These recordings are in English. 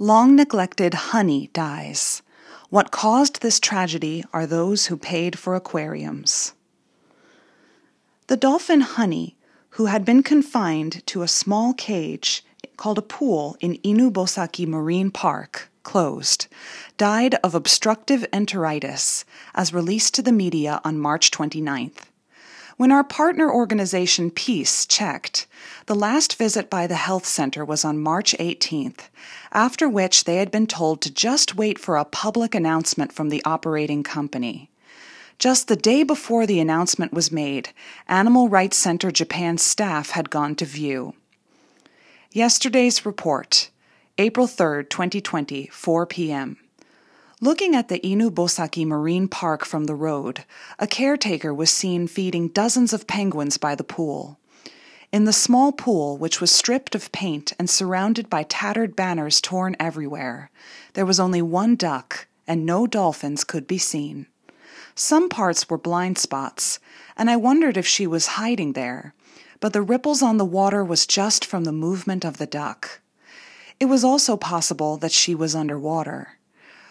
Long neglected honey dies. What caused this tragedy are those who paid for aquariums. The dolphin Honey, who had been confined to a small cage called a pool in Inubosaki Marine Park, closed, died of obstructive enteritis as released to the media on March 29th. When our partner organization Peace checked, the last visit by the health center was on March 18th, after which they had been told to just wait for a public announcement from the operating company. Just the day before the announcement was made, Animal Rights Center Japan staff had gone to view. Yesterday's report, April 3, 2020, 4 p.m. Looking at the Inubosaki Marine Park from the road, a caretaker was seen feeding dozens of penguins by the pool. In the small pool, which was stripped of paint and surrounded by tattered banners torn everywhere, there was only one duck, and no dolphins could be seen. Some parts were blind spots, and I wondered if she was hiding there, but the ripples on the water was just from the movement of the duck. It was also possible that she was underwater.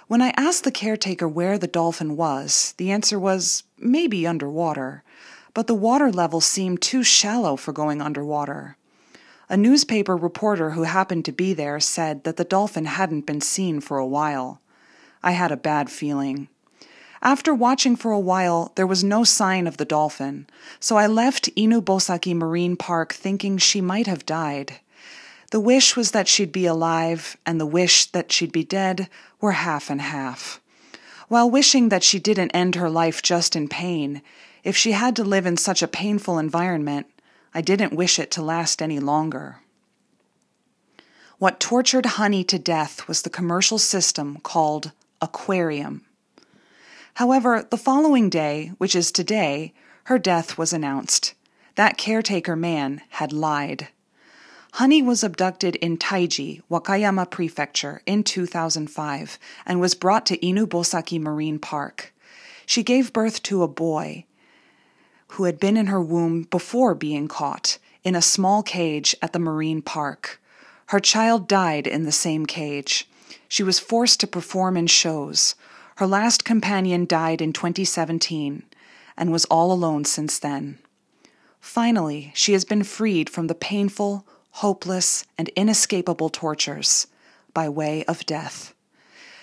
When I asked the caretaker where the dolphin was, the answer was maybe underwater, but the water level seemed too shallow for going underwater. A newspaper reporter who happened to be there said that the dolphin hadn't been seen for a while. I had a bad feeling. After watching for a while, there was no sign of the dolphin, so I left Inubosaki Marine Park thinking she might have died. The wish was that she'd be alive, and the wish that she'd be dead were half and half. While wishing that she didn't end her life just in pain, if she had to live in such a painful environment, I didn't wish it to last any longer. What tortured Honey to death was the commercial system called aquarium. However, the following day, which is today, her death was announced. That caretaker man had lied. Honey was abducted in Taiji, Wakayama Prefecture, in 2005 and was brought to Inubosaki Marine Park. She gave birth to a boy who had been in her womb before being caught in a small cage at the marine park. Her child died in the same cage. She was forced to perform in shows. Her last companion died in 2017 and was all alone since then. Finally, she has been freed from the painful, hopeless, and inescapable tortures by way of death.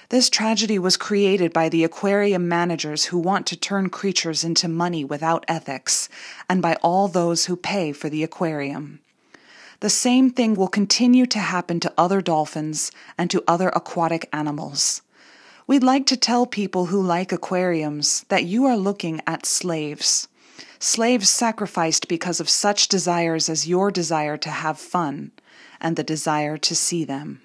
This tragedy was created by the aquarium managers who want to turn creatures into money without ethics, and by all those who pay for the aquarium. The same thing will continue to happen to other dolphins and to other aquatic animals. We'd like to tell people who like aquariums that you are looking at slaves slaves sacrificed because of such desires as your desire to have fun and the desire to see them.